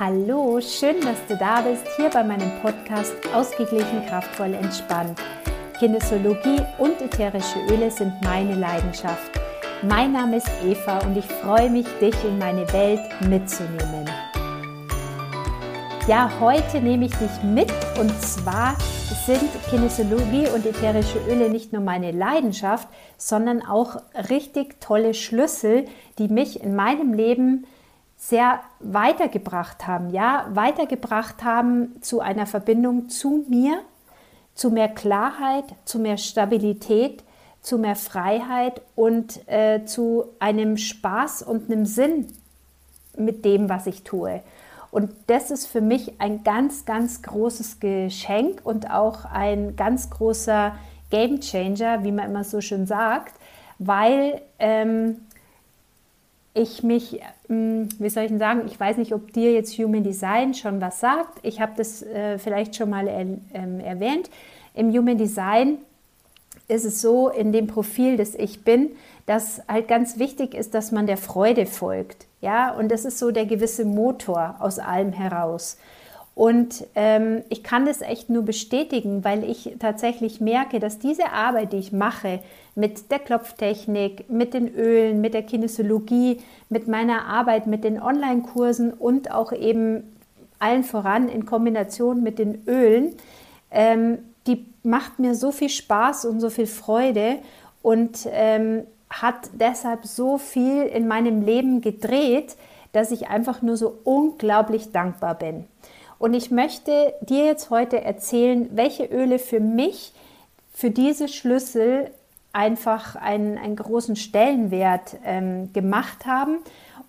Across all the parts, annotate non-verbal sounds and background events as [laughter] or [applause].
Hallo, schön, dass du da bist, hier bei meinem Podcast Ausgeglichen, kraftvoll, entspannt. Kinesiologie und ätherische Öle sind meine Leidenschaft. Mein Name ist Eva und ich freue mich, dich in meine Welt mitzunehmen. Ja, heute nehme ich dich mit und zwar sind Kinesiologie und ätherische Öle nicht nur meine Leidenschaft, sondern auch richtig tolle Schlüssel, die mich in meinem Leben sehr weitergebracht haben, ja, weitergebracht haben zu einer Verbindung zu mir, zu mehr Klarheit, zu mehr Stabilität, zu mehr Freiheit und äh, zu einem Spaß und einem Sinn mit dem, was ich tue. Und das ist für mich ein ganz, ganz großes Geschenk und auch ein ganz großer Game Changer, wie man immer so schön sagt, weil ähm, ich mich, hm, wie soll ich denn sagen, ich weiß nicht, ob dir jetzt Human Design schon was sagt. Ich habe das äh, vielleicht schon mal ähm, erwähnt. Im Human Design ist es so, in dem Profil, das ich bin, dass halt ganz wichtig ist, dass man der Freude folgt. Ja, und das ist so der gewisse Motor aus allem heraus. Und ähm, ich kann das echt nur bestätigen, weil ich tatsächlich merke, dass diese Arbeit, die ich mache, mit der Klopftechnik, mit den Ölen, mit der Kinesiologie, mit meiner Arbeit, mit den Online-Kursen und auch eben allen voran in Kombination mit den Ölen, ähm, die macht mir so viel Spaß und so viel Freude und ähm, hat deshalb so viel in meinem Leben gedreht, dass ich einfach nur so unglaublich dankbar bin. Und ich möchte dir jetzt heute erzählen, welche Öle für mich für diese Schlüssel einfach einen, einen großen Stellenwert ähm, gemacht haben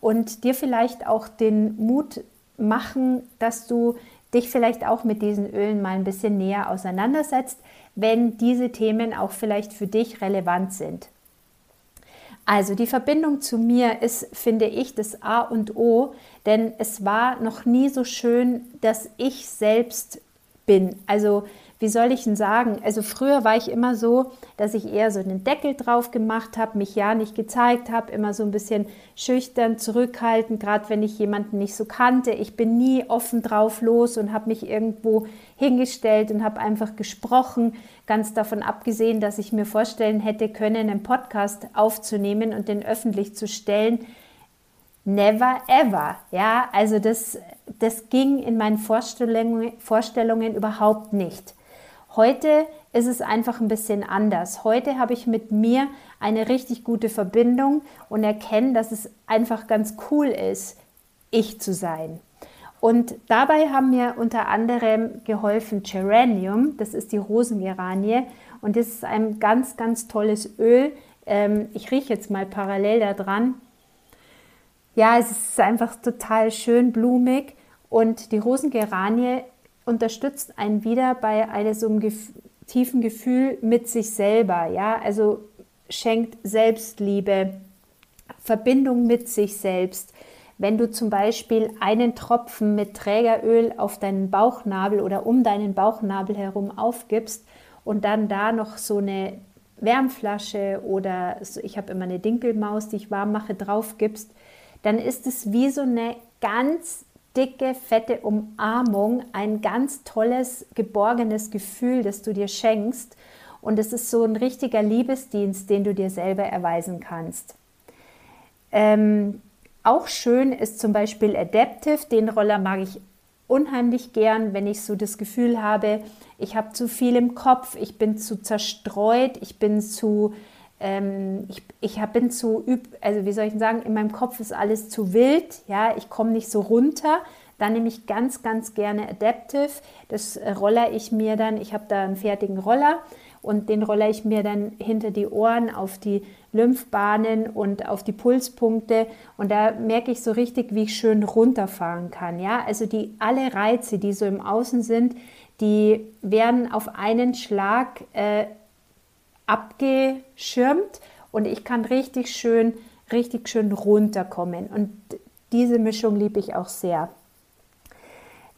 und dir vielleicht auch den Mut machen, dass du dich vielleicht auch mit diesen Ölen mal ein bisschen näher auseinandersetzt, wenn diese Themen auch vielleicht für dich relevant sind. Also die Verbindung zu mir ist, finde ich, das A und O, denn es war noch nie so schön, dass ich selbst bin. Also wie soll ich denn sagen? Also früher war ich immer so, dass ich eher so einen Deckel drauf gemacht habe, mich ja nicht gezeigt habe, immer so ein bisschen schüchtern, zurückhaltend, gerade wenn ich jemanden nicht so kannte. Ich bin nie offen drauf los und habe mich irgendwo hingestellt und habe einfach gesprochen, ganz davon abgesehen, dass ich mir vorstellen hätte können, einen Podcast aufzunehmen und den öffentlich zu stellen. Never ever. Ja, also das, das ging in meinen Vorstellungen, Vorstellungen überhaupt nicht. Heute ist es einfach ein bisschen anders. Heute habe ich mit mir eine richtig gute Verbindung und erkenne, dass es einfach ganz cool ist, ich zu sein. Und dabei haben mir unter anderem geholfen Geranium, das ist die Rosengeranie und das ist ein ganz, ganz tolles Öl. Ähm, ich rieche jetzt mal parallel da dran. Ja, es ist einfach total schön blumig und die Rosengeranie unterstützt einen wieder bei einem so einem gef tiefen Gefühl mit sich selber. Ja, also schenkt Selbstliebe, Verbindung mit sich selbst. Wenn du zum Beispiel einen Tropfen mit Trägeröl auf deinen Bauchnabel oder um deinen Bauchnabel herum aufgibst und dann da noch so eine Wärmflasche oder ich habe immer eine Dinkelmaus, die ich warm mache, drauf gibst, dann ist es wie so eine ganz dicke, fette Umarmung, ein ganz tolles, geborgenes Gefühl, das du dir schenkst. Und es ist so ein richtiger Liebesdienst, den du dir selber erweisen kannst. Ähm, auch schön ist zum Beispiel Adaptive. Den Roller mag ich unheimlich gern, wenn ich so das Gefühl habe, ich habe zu viel im Kopf, ich bin zu zerstreut, ich bin zu ähm, ich, ich hab, bin zu, üb, also wie soll ich sagen, in meinem Kopf ist alles zu wild, ja, ich komme nicht so runter. Dann nehme ich ganz, ganz gerne Adaptive. Das äh, roller ich mir dann, ich habe da einen fertigen Roller und den roller ich mir dann hinter die Ohren auf die Lymphbahnen und auf die Pulspunkte und da merke ich so richtig, wie ich schön runterfahren kann. Ja, also die alle Reize, die so im Außen sind, die werden auf einen Schlag äh, abgeschirmt und ich kann richtig schön, richtig schön runterkommen. Und diese Mischung liebe ich auch sehr.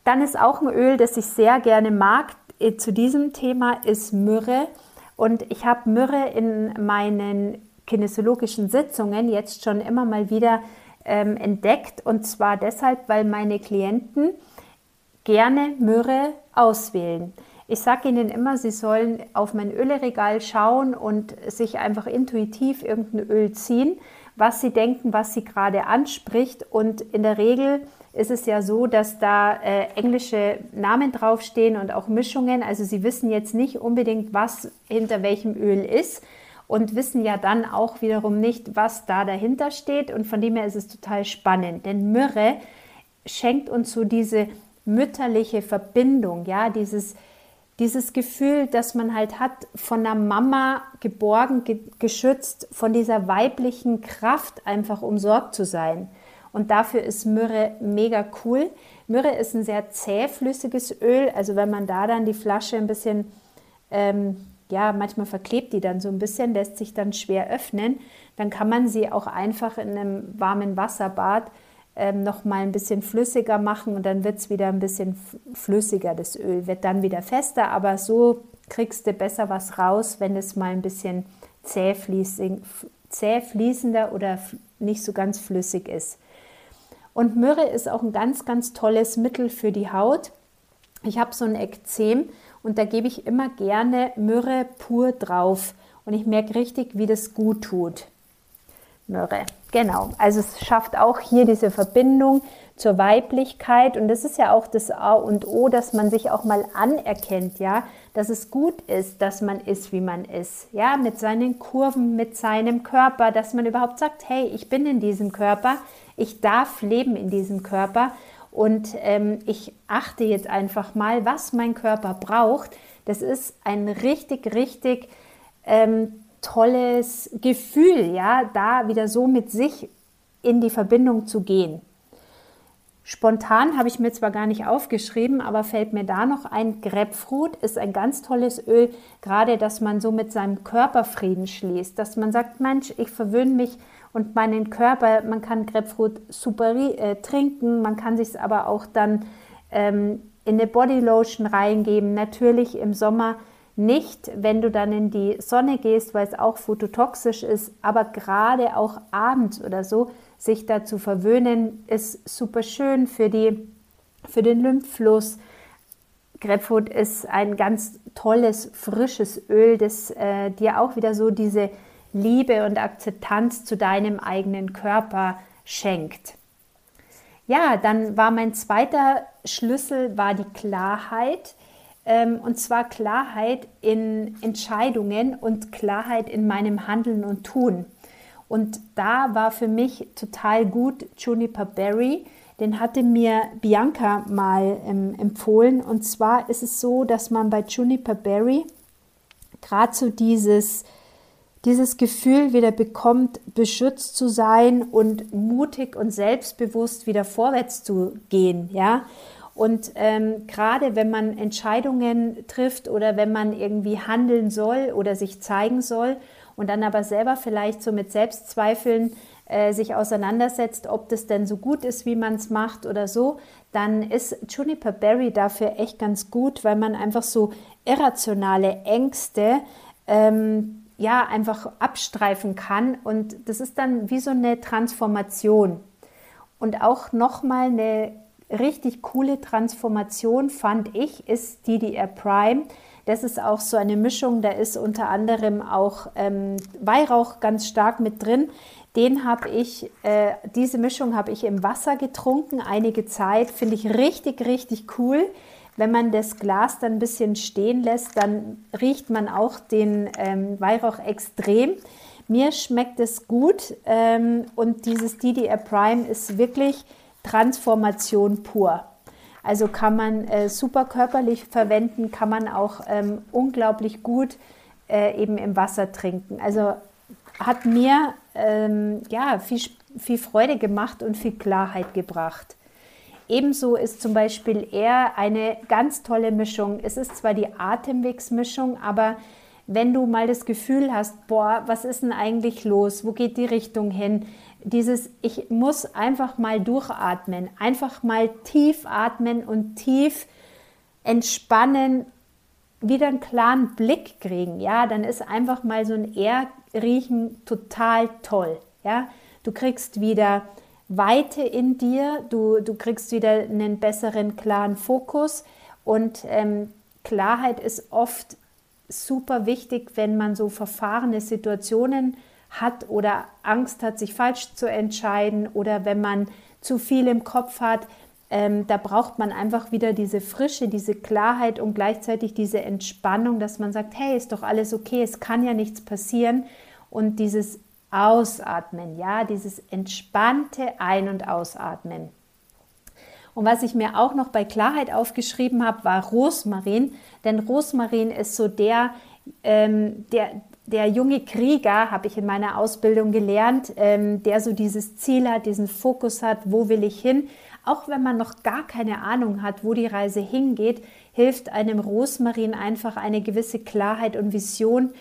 Dann ist auch ein Öl, das ich sehr gerne mag äh, zu diesem Thema, ist Myrrhe. Und ich habe Myrrhe in meinen kinesiologischen Sitzungen jetzt schon immer mal wieder ähm, entdeckt und zwar deshalb, weil meine Klienten gerne Myrrhe auswählen. Ich sage ihnen immer, sie sollen auf mein Öleregal schauen und sich einfach intuitiv irgendein Öl ziehen, was sie denken, was sie gerade anspricht. Und in der Regel ist es ja so, dass da äh, englische Namen draufstehen und auch Mischungen. Also sie wissen jetzt nicht unbedingt, was hinter welchem Öl ist und wissen ja dann auch wiederum nicht, was da dahinter steht. Und von dem her ist es total spannend, denn Myrrhe schenkt uns so diese mütterliche Verbindung, ja, dieses dieses Gefühl, dass man halt hat, von der Mama geborgen, ge geschützt, von dieser weiblichen Kraft einfach umsorgt zu sein. Und dafür ist Myrrhe mega cool. Myrrhe ist ein sehr zähflüssiges Öl, also wenn man da dann die Flasche ein bisschen, ähm, ja, manchmal verklebt die dann so ein bisschen, lässt sich dann schwer öffnen, dann kann man sie auch einfach in einem warmen Wasserbad ähm, noch mal ein bisschen flüssiger machen und dann wird es wieder ein bisschen flüssiger. Das Öl wird dann wieder fester, aber so kriegst du besser was raus, wenn es mal ein bisschen zäh, fließender oder nicht so ganz flüssig ist. Und Myrrhe ist auch ein ganz, ganz tolles Mittel für die Haut. Ich habe so ein Ekzem und da gebe ich immer gerne Myrrhe pur drauf und ich merke richtig, wie das gut tut. Myrrhe. Genau, also es schafft auch hier diese Verbindung zur Weiblichkeit und das ist ja auch das A und O, dass man sich auch mal anerkennt, ja, dass es gut ist, dass man ist, wie man ist, ja, mit seinen Kurven, mit seinem Körper, dass man überhaupt sagt, hey, ich bin in diesem Körper, ich darf leben in diesem Körper und ähm, ich achte jetzt einfach mal, was mein Körper braucht. Das ist ein richtig, richtig ähm, tolles Gefühl, ja, da wieder so mit sich in die Verbindung zu gehen. Spontan habe ich mir zwar gar nicht aufgeschrieben, aber fällt mir da noch ein, Grapefruit ist ein ganz tolles Öl, gerade dass man so mit seinem Körper Frieden schließt, dass man sagt, Mensch, ich verwöhne mich und meinen Körper, man kann Grapefruit super äh, trinken, man kann sich aber auch dann ähm, in eine Bodylotion reingeben, natürlich im Sommer nicht, wenn du dann in die Sonne gehst, weil es auch phototoxisch ist, aber gerade auch abends oder so, sich da zu verwöhnen, ist super schön für, die, für den Lymphfluss. Grapefruit ist ein ganz tolles, frisches Öl, das äh, dir auch wieder so diese Liebe und Akzeptanz zu deinem eigenen Körper schenkt. Ja, dann war mein zweiter Schlüssel war die Klarheit. Ähm, und zwar Klarheit in Entscheidungen und Klarheit in meinem Handeln und Tun. Und da war für mich total gut Juniper Berry. Den hatte mir Bianca mal ähm, empfohlen. Und zwar ist es so, dass man bei Juniper Berry gerade so dieses, dieses Gefühl wieder bekommt, beschützt zu sein und mutig und selbstbewusst wieder vorwärts zu gehen. Ja? Und ähm, gerade wenn man Entscheidungen trifft oder wenn man irgendwie handeln soll oder sich zeigen soll und dann aber selber vielleicht so mit Selbstzweifeln äh, sich auseinandersetzt, ob das denn so gut ist, wie man es macht oder so, dann ist Juniper Berry dafür echt ganz gut, weil man einfach so irrationale Ängste ähm, ja einfach abstreifen kann. Und das ist dann wie so eine Transformation. Und auch nochmal eine richtig coole Transformation fand ich, ist DDR Prime. Das ist auch so eine Mischung, da ist unter anderem auch ähm, Weihrauch ganz stark mit drin. Den habe ich, äh, diese Mischung habe ich im Wasser getrunken, einige Zeit. Finde ich richtig, richtig cool. Wenn man das Glas dann ein bisschen stehen lässt, dann riecht man auch den ähm, Weihrauch extrem. Mir schmeckt es gut ähm, und dieses DDR Prime ist wirklich Transformation pur. Also kann man äh, super körperlich verwenden, kann man auch ähm, unglaublich gut äh, eben im Wasser trinken. Also hat mir ähm, ja, viel, viel Freude gemacht und viel Klarheit gebracht. Ebenso ist zum Beispiel eher eine ganz tolle Mischung. Es ist zwar die Atemwegsmischung, aber wenn du mal das Gefühl hast, boah, was ist denn eigentlich los? Wo geht die Richtung hin? Dieses, ich muss einfach mal durchatmen, einfach mal tief atmen und tief entspannen, wieder einen klaren Blick kriegen, ja, dann ist einfach mal so ein Erdriechen total toll, ja. Du kriegst wieder Weite in dir, du, du kriegst wieder einen besseren, klaren Fokus und ähm, Klarheit ist oft super wichtig, wenn man so verfahrene Situationen hat oder Angst hat, sich falsch zu entscheiden oder wenn man zu viel im Kopf hat. Ähm, da braucht man einfach wieder diese Frische, diese Klarheit und gleichzeitig diese Entspannung, dass man sagt, hey, ist doch alles okay, es kann ja nichts passieren. Und dieses Ausatmen, ja, dieses entspannte Ein- und Ausatmen. Und was ich mir auch noch bei Klarheit aufgeschrieben habe, war Rosmarin. Denn Rosmarin ist so der, ähm, der, der junge Krieger, habe ich in meiner Ausbildung gelernt, ähm, der so dieses Ziel hat, diesen Fokus hat, wo will ich hin. Auch wenn man noch gar keine Ahnung hat, wo die Reise hingeht, hilft einem Rosmarin einfach eine gewisse Klarheit und Vision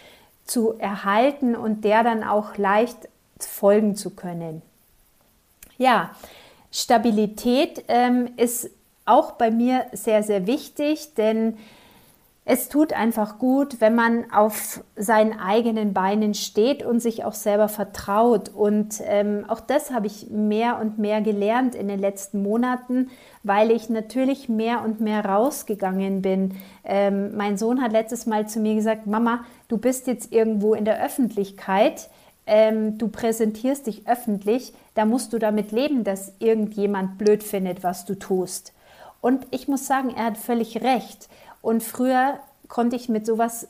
zu erhalten und der dann auch leicht folgen zu können. Ja, Stabilität ähm, ist auch bei mir sehr, sehr wichtig, denn es tut einfach gut, wenn man auf seinen eigenen Beinen steht und sich auch selber vertraut. Und ähm, auch das habe ich mehr und mehr gelernt in den letzten Monaten, weil ich natürlich mehr und mehr rausgegangen bin. Ähm, mein Sohn hat letztes Mal zu mir gesagt, Mama, du bist jetzt irgendwo in der Öffentlichkeit ähm, du präsentierst dich öffentlich, da musst du damit leben, dass irgendjemand blöd findet, was du tust. Und ich muss sagen, er hat völlig recht. Und früher konnte ich mit sowas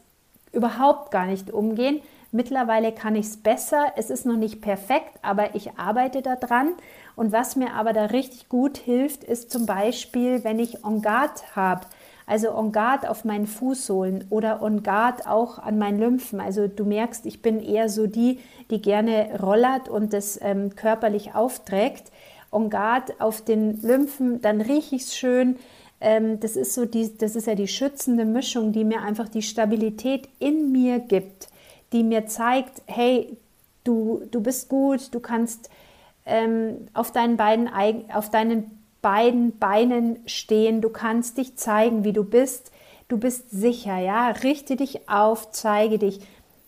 überhaupt gar nicht umgehen. Mittlerweile kann ich es besser. Es ist noch nicht perfekt, aber ich arbeite daran. Und was mir aber da richtig gut hilft, ist zum Beispiel, wenn ich On Guard habe. Also On Guard auf meinen Fußsohlen oder On Guard auch an meinen Lymphen. Also du merkst, ich bin eher so die, die gerne rollert und das ähm, körperlich aufträgt. On Guard auf den Lymphen, dann rieche ich es schön. Ähm, das ist so die, das ist ja die schützende Mischung, die mir einfach die Stabilität in mir gibt, die mir zeigt, hey, du, du bist gut, du kannst ähm, auf deinen beiden auf deinen beiden Beinen stehen, du kannst dich zeigen, wie du bist, du bist sicher, ja, richte dich auf, zeige dich.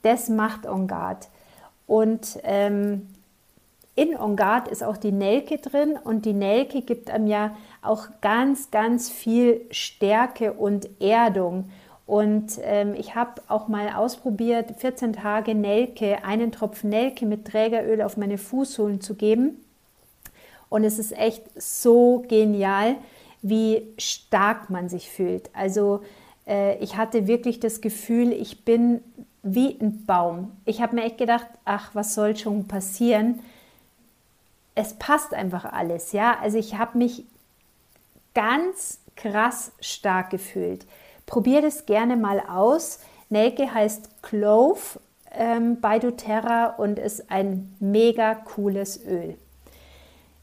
Das macht On Guard. Und ähm, in On Guard ist auch die Nelke drin und die Nelke gibt einem ja auch ganz, ganz viel Stärke und Erdung. Und ähm, ich habe auch mal ausprobiert, 14 Tage Nelke, einen Tropfen Nelke mit Trägeröl auf meine Fußsohlen zu geben. Und es ist echt so genial, wie stark man sich fühlt. Also äh, ich hatte wirklich das Gefühl, ich bin wie ein Baum. Ich habe mir echt gedacht, ach, was soll schon passieren? Es passt einfach alles, ja. Also ich habe mich ganz krass stark gefühlt. Probiert es gerne mal aus. Nelke heißt Clove ähm, bei doTERRA und ist ein mega cooles Öl.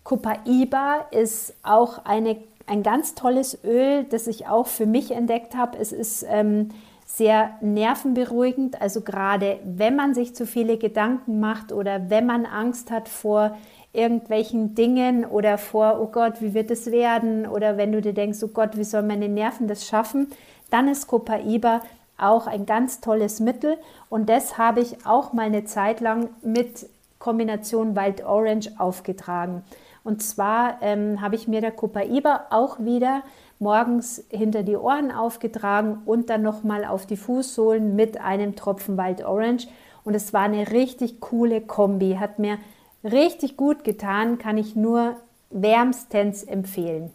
Copaiba ist auch eine, ein ganz tolles Öl, das ich auch für mich entdeckt habe. Es ist ähm, sehr nervenberuhigend, also gerade wenn man sich zu viele Gedanken macht oder wenn man Angst hat vor irgendwelchen Dingen oder vor, oh Gott, wie wird es werden? Oder wenn du dir denkst, oh Gott, wie soll meine Nerven das schaffen? Dann ist Copaiba auch ein ganz tolles Mittel und das habe ich auch mal eine Zeit lang mit Kombination Wild Orange aufgetragen. Und zwar ähm, habe ich mir der Copaiba auch wieder morgens hinter die Ohren aufgetragen und dann nochmal auf die Fußsohlen mit einem Tropfen Wild Orange. Und es war eine richtig coole Kombi, hat mir richtig gut getan, kann ich nur wärmstens empfehlen.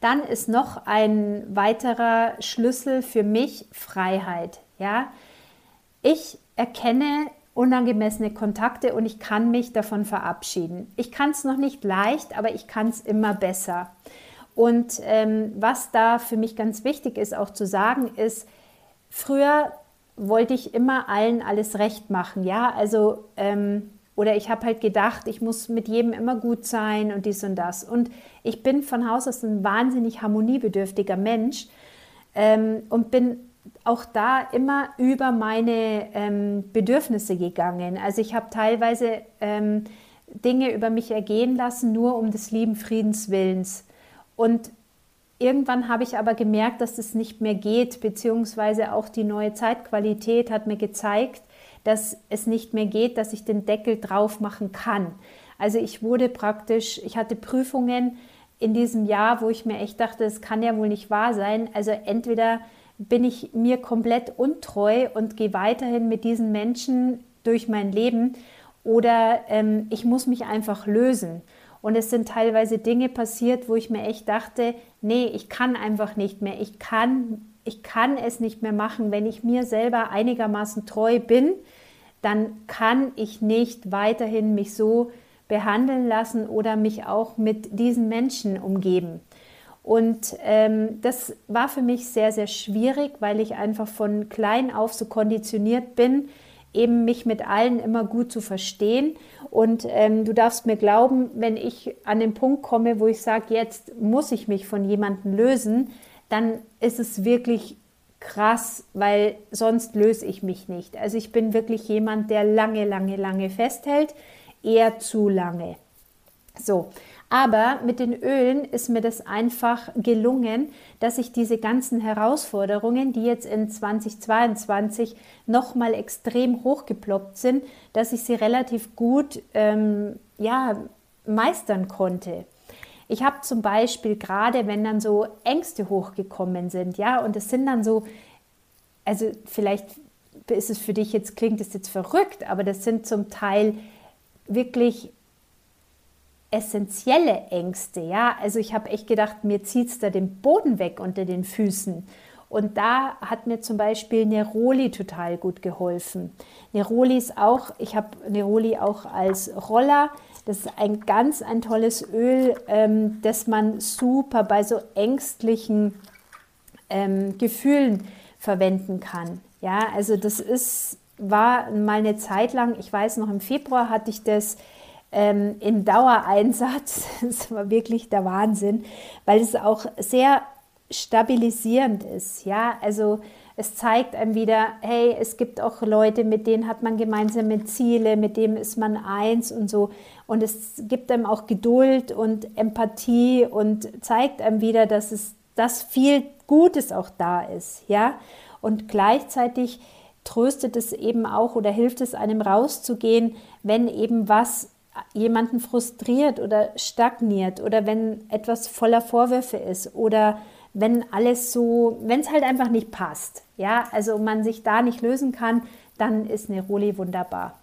Dann ist noch ein weiterer Schlüssel für mich Freiheit. Ja, ich erkenne unangemessene Kontakte und ich kann mich davon verabschieden. Ich kann es noch nicht leicht, aber ich kann es immer besser. Und ähm, was da für mich ganz wichtig ist, auch zu sagen, ist, früher wollte ich immer allen alles recht machen, ja, also ähm, oder ich habe halt gedacht, ich muss mit jedem immer gut sein und dies und das. Und ich bin von Haus aus ein wahnsinnig harmoniebedürftiger Mensch ähm, und bin auch da immer über meine ähm, Bedürfnisse gegangen. Also ich habe teilweise ähm, Dinge über mich ergehen lassen, nur um des lieben Friedens willens. Und irgendwann habe ich aber gemerkt, dass das nicht mehr geht, beziehungsweise auch die neue Zeitqualität hat mir gezeigt, dass es nicht mehr geht, dass ich den Deckel drauf machen kann. Also ich wurde praktisch, ich hatte Prüfungen in diesem Jahr, wo ich mir echt dachte, es kann ja wohl nicht wahr sein. Also entweder bin ich mir komplett untreu und gehe weiterhin mit diesen Menschen durch mein Leben oder ähm, ich muss mich einfach lösen. Und es sind teilweise Dinge passiert, wo ich mir echt dachte, nee, ich kann einfach nicht mehr. Ich kann, ich kann es nicht mehr machen. Wenn ich mir selber einigermaßen treu bin, dann kann ich nicht weiterhin mich so behandeln lassen oder mich auch mit diesen Menschen umgeben. Und ähm, das war für mich sehr, sehr schwierig, weil ich einfach von klein auf so konditioniert bin, eben mich mit allen immer gut zu verstehen. Und ähm, du darfst mir glauben, wenn ich an den Punkt komme, wo ich sage, jetzt muss ich mich von jemandem lösen, dann ist es wirklich krass, weil sonst löse ich mich nicht. Also ich bin wirklich jemand, der lange, lange, lange festhält, eher zu lange. So, aber mit den Ölen ist mir das einfach gelungen, dass ich diese ganzen Herausforderungen, die jetzt in 2022 nochmal extrem hochgeploppt sind, dass ich sie relativ gut ähm, ja, meistern konnte. Ich habe zum Beispiel gerade, wenn dann so Ängste hochgekommen sind, ja, und es sind dann so, also vielleicht ist es für dich jetzt, klingt es jetzt verrückt, aber das sind zum Teil wirklich essentielle Ängste. Ja, also ich habe echt gedacht, mir zieht es da den Boden weg unter den Füßen. Und da hat mir zum Beispiel Neroli total gut geholfen. Neroli ist auch, ich habe Neroli auch als Roller. Das ist ein ganz ein tolles Öl, ähm, das man super bei so ängstlichen ähm, Gefühlen verwenden kann. Ja, also das ist, war mal eine Zeit lang, ich weiß noch im Februar hatte ich das ähm, in Dauereinsatz. [laughs] Das war wirklich der Wahnsinn, weil es auch sehr stabilisierend ist. Ja, also es zeigt einem wieder, hey, es gibt auch Leute, mit denen hat man gemeinsame Ziele, mit denen ist man eins und so. Und es gibt einem auch Geduld und Empathie und zeigt einem wieder, dass es dass viel Gutes auch da ist. Ja, und gleichzeitig tröstet es eben auch oder hilft es einem rauszugehen, wenn eben was jemanden frustriert oder stagniert oder wenn etwas voller Vorwürfe ist oder wenn alles so, wenn es halt einfach nicht passt, ja, also man sich da nicht lösen kann, dann ist Neroli wunderbar.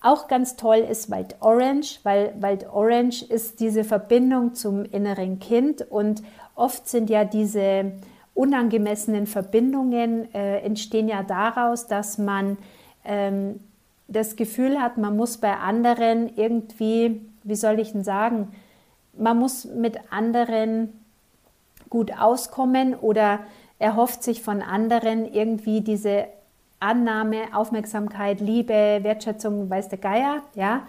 Auch ganz toll ist Wild Orange, weil Wild Orange ist diese Verbindung zum inneren Kind und oft sind ja diese unangemessenen Verbindungen äh, entstehen ja daraus, dass man ähm, das Gefühl hat, man muss bei anderen irgendwie, wie soll ich denn sagen, man muss mit anderen gut auskommen oder er hofft sich von anderen irgendwie diese Annahme, Aufmerksamkeit, Liebe, Wertschätzung, weiß der Geier, ja.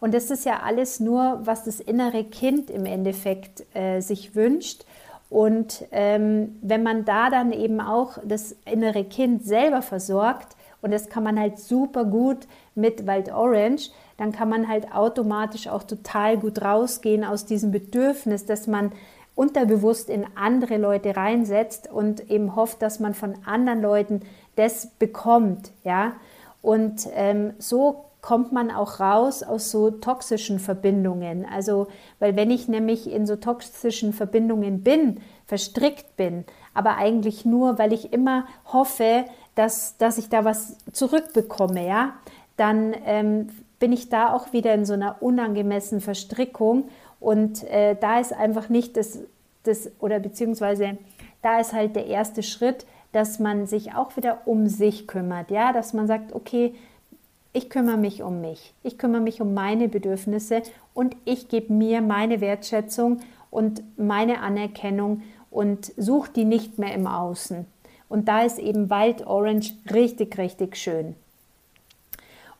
Und das ist ja alles nur, was das innere Kind im Endeffekt äh, sich wünscht. Und ähm, wenn man da dann eben auch das innere Kind selber versorgt, und das kann man halt super gut mit Wild Orange. Dann kann man halt automatisch auch total gut rausgehen aus diesem Bedürfnis, dass man unterbewusst in andere Leute reinsetzt und eben hofft, dass man von anderen Leuten das bekommt, ja. Und ähm, so kommt man auch raus aus so toxischen Verbindungen. Also, weil wenn ich nämlich in so toxischen Verbindungen bin, verstrickt bin, aber eigentlich nur, weil ich immer hoffe, dass, dass ich da was zurückbekomme, ja, dann ähm, bin ich da auch wieder in so einer unangemessenen Verstrickung und äh, da ist einfach nicht das, das, oder beziehungsweise da ist halt der erste Schritt, dass man sich auch wieder um sich kümmert, ja, dass man sagt, okay, ich kümmere mich um mich, ich kümmere mich um meine Bedürfnisse und ich gebe mir meine Wertschätzung und meine Anerkennung und suche die nicht mehr im Außen. Und da ist eben Wild Orange richtig, richtig schön.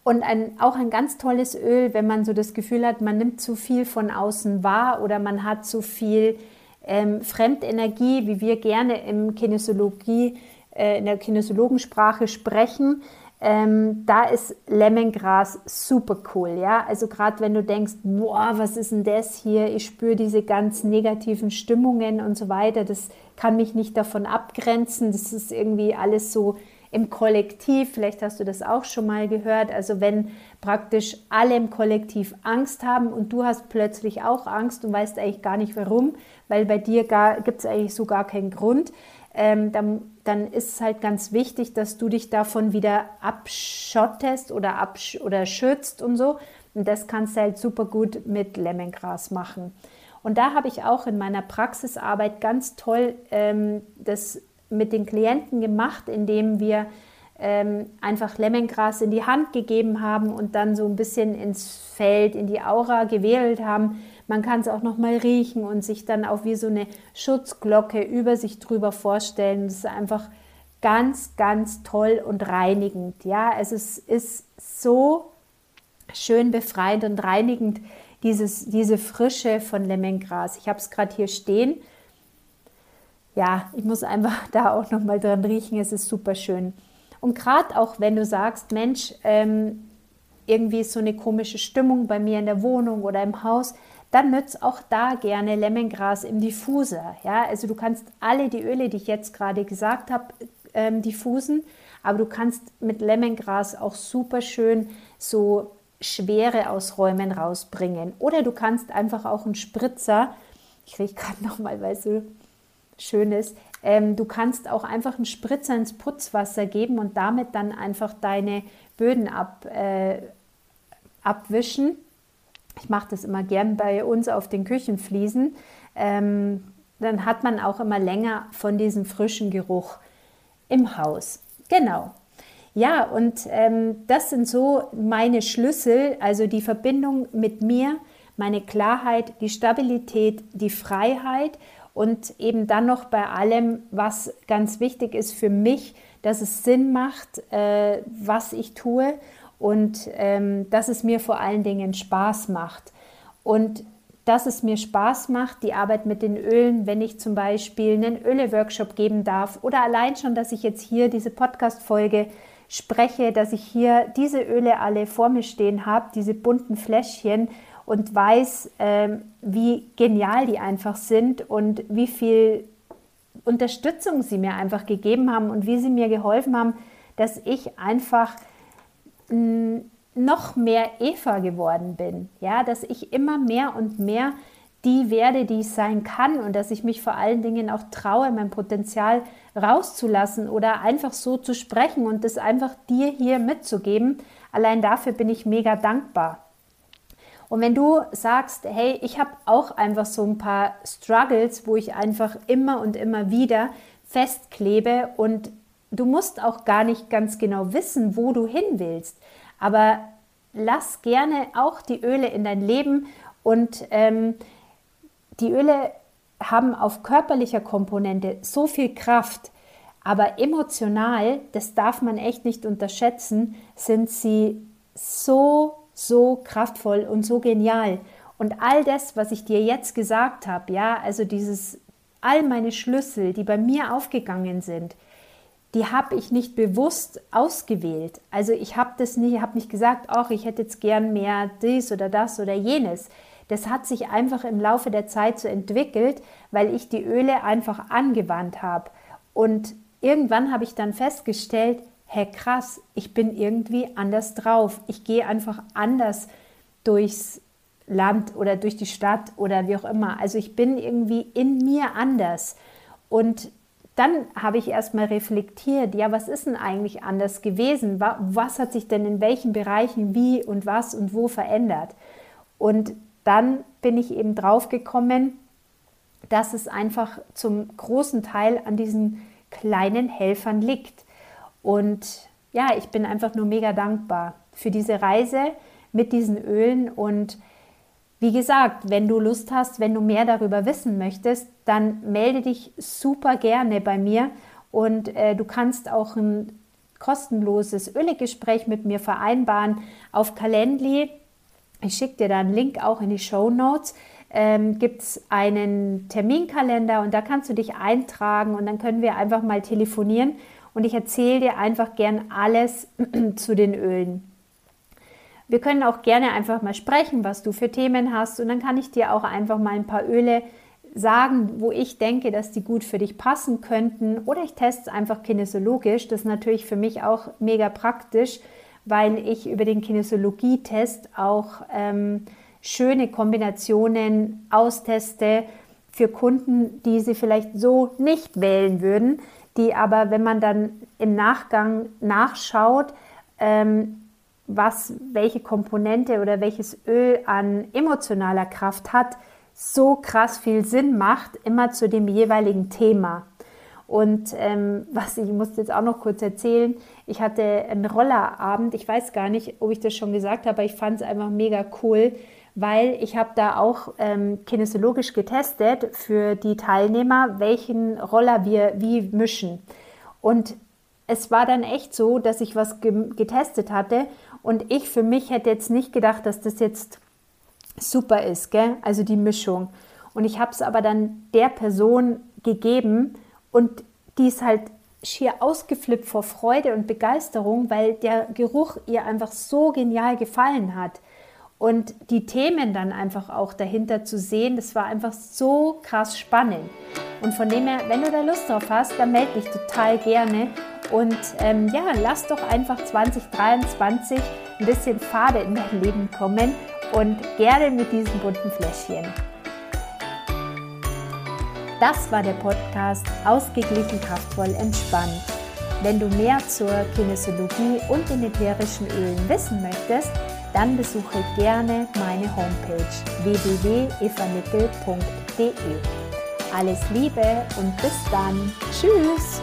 Und ein, auch ein ganz tolles Öl, wenn man so das Gefühl hat, man nimmt zu viel von außen wahr oder man hat zu viel ähm, Fremdenergie, wie wir gerne im Kinesiologie, äh, in der Kinesiologensprache sprechen, ähm, da ist Lemongras super cool, ja. Also gerade wenn du denkst, boah, was ist denn das hier? Ich spüre diese ganz negativen Stimmungen und so weiter. Das kann mich nicht davon abgrenzen. Das ist irgendwie alles so im Kollektiv, vielleicht hast du das auch schon mal gehört, also wenn praktisch alle im Kollektiv Angst haben und du hast plötzlich auch Angst und weißt eigentlich gar nicht warum, weil bei dir gibt es eigentlich so gar keinen Grund, ähm, dann, dann ist es halt ganz wichtig, dass du dich davon wieder abschottest oder, absch oder schützt und so. Und das kannst du halt super gut mit Lemongras machen. Und da habe ich auch in meiner Praxisarbeit ganz toll ähm, das mit den Klienten gemacht, indem wir ähm, einfach Lemongras in die Hand gegeben haben und dann so ein bisschen ins Feld, in die Aura gewählt haben. Man kann es auch noch mal riechen und sich dann auch wie so eine Schutzglocke über sich drüber vorstellen. Das ist einfach ganz, ganz toll und reinigend. Ja, also es ist so schön befreiend und reinigend, dieses, diese Frische von Lemongras. Ich habe es gerade hier stehen ja, ich muss einfach [laughs] da auch noch mal dran riechen. Es ist super schön. Und gerade auch wenn du sagst, Mensch, ähm, irgendwie ist so eine komische Stimmung bei mir in der Wohnung oder im Haus, dann nützt auch da gerne Lemongras im Diffuser. Ja, also du kannst alle die Öle, die ich jetzt gerade gesagt habe, ähm, diffusen, aber du kannst mit Lemongras auch super schön so Schwere aus Räumen rausbringen. Oder du kannst einfach auch einen Spritzer, ich rieche gerade [laughs] noch mal, weil so Schönes. Ähm, du kannst auch einfach einen Spritzer ins Putzwasser geben und damit dann einfach deine Böden ab, äh, abwischen. Ich mache das immer gern bei uns auf den Küchenfliesen. Ähm, dann hat man auch immer länger von diesem frischen Geruch im Haus. Genau. Ja, und ähm, das sind so meine Schlüssel, also die Verbindung mit mir, meine Klarheit, die Stabilität, die Freiheit und eben dann noch bei allem, was ganz wichtig ist für mich, dass es Sinn macht, äh, was ich tue und ähm, dass es mir vor allen Dingen Spaß macht. Und dass es mir Spaß macht, die Arbeit mit den Ölen, wenn ich zum Beispiel einen Öle-Workshop geben darf oder allein schon, dass ich jetzt hier diese Podcast-Folge spreche, dass ich hier diese Öle alle vor mir stehen habe, diese bunten Fläschchen und weiß, ähm, wie genial die einfach sind und wie viel Unterstützung sie mir einfach gegeben haben und wie sie mir geholfen haben, dass ich einfach mh, noch mehr Eva geworden bin. Ja, dass ich immer mehr und mehr die werde, die ich sein kann und dass ich mich vor allen Dingen auch traue, mein Potenzial rauszulassen oder einfach so zu sprechen und das einfach dir hier mitzugeben. Allein dafür bin ich mega dankbar. Und wenn du sagst, hey, ich habe auch einfach so ein paar Struggles, wo ich einfach immer und immer wieder festklebe und du musst auch gar nicht ganz genau wissen, wo du hin willst, aber lass gerne auch die Öle in dein Leben und ähm, die Öle haben auf körperlicher Komponente so viel Kraft, aber emotional, das darf man echt nicht unterschätzen, sind sie so so kraftvoll und so genial. Und all das, was ich dir jetzt gesagt habe, ja, also dieses, all meine Schlüssel, die bei mir aufgegangen sind, die habe ich nicht bewusst ausgewählt. Also ich habe das nicht, habe nicht gesagt, ach, ich hätte jetzt gern mehr dies oder das oder jenes. Das hat sich einfach im Laufe der Zeit so entwickelt, weil ich die Öle einfach angewandt habe. Und irgendwann habe ich dann festgestellt, hä krass, ich bin irgendwie anders drauf. Ich gehe einfach anders durchs Land oder durch die Stadt oder wie auch immer. Also ich bin irgendwie in mir anders. Und dann habe ich erstmal reflektiert, ja, was ist denn eigentlich anders gewesen? Was hat sich denn in welchen Bereichen wie und was und wo verändert? Und dann bin ich eben drauf gekommen, dass es einfach zum großen Teil an diesen kleinen Helfern liegt. Und ja, ich bin einfach nur mega dankbar für diese Reise mit diesen Ölen. Und wie gesagt, wenn du Lust hast, wenn du mehr darüber wissen möchtest, dann melde dich super gerne bei mir und äh, du kannst auch ein kostenloses Ölegespräch mit mir vereinbaren auf Calendly. Ich schicke dir da einen Link auch in die Show Notes. Ähm, gibt es einen Terminkalender und da kannst du dich eintragen und dann können wir einfach mal telefonieren und ich erzähle dir einfach gern alles [clears throat] zu den Ölen. Wir können auch gerne einfach mal sprechen, was du für Themen hast und dann kann ich dir auch einfach mal ein paar Öle sagen, wo ich denke, dass die gut für dich passen könnten. Oder ich teste es einfach kinesiologisch. Das ist natürlich für mich auch mega praktisch, weil ich über den Kinesiologietest auch ähm, schöne Kombinationen austeste für Kunden, die sie vielleicht so nicht wählen würden, die aber, wenn man dann im Nachgang nachschaut, ähm, was welche Komponente oder welches Öl an emotionaler Kraft hat, so krass viel Sinn macht, immer zu dem jeweiligen Thema. Und ähm, was ich muss jetzt auch noch kurz erzählen, ich hatte einen Rollerabend, ich weiß gar nicht, ob ich das schon gesagt habe, aber ich fand es einfach mega cool, weil ich habe da auch ähm, kinesiologisch getestet für die Teilnehmer, welchen Roller wir wie mischen. Und es war dann echt so, dass ich was getestet hatte und ich für mich hätte jetzt nicht gedacht, dass das jetzt super ist, gell? also die Mischung. Und ich habe es aber dann der Person gegeben und die ist halt schier ausgeflippt vor Freude und Begeisterung, weil der Geruch ihr einfach so genial gefallen hat. Und die Themen dann einfach auch dahinter zu sehen, das war einfach so krass spannend. Und von dem her, wenn du da Lust drauf hast, dann melde dich total gerne. Und ähm, ja, lass doch einfach 2023 ein bisschen Farbe in dein Leben kommen und gerne mit diesen bunten Fläschchen. Das war der Podcast Ausgeglichen, kraftvoll, entspannt. Wenn du mehr zur Kinesiologie und den ätherischen Ölen wissen möchtest, dann besuche gerne meine Homepage www.evanickel.de. Alles Liebe und bis dann. Tschüss!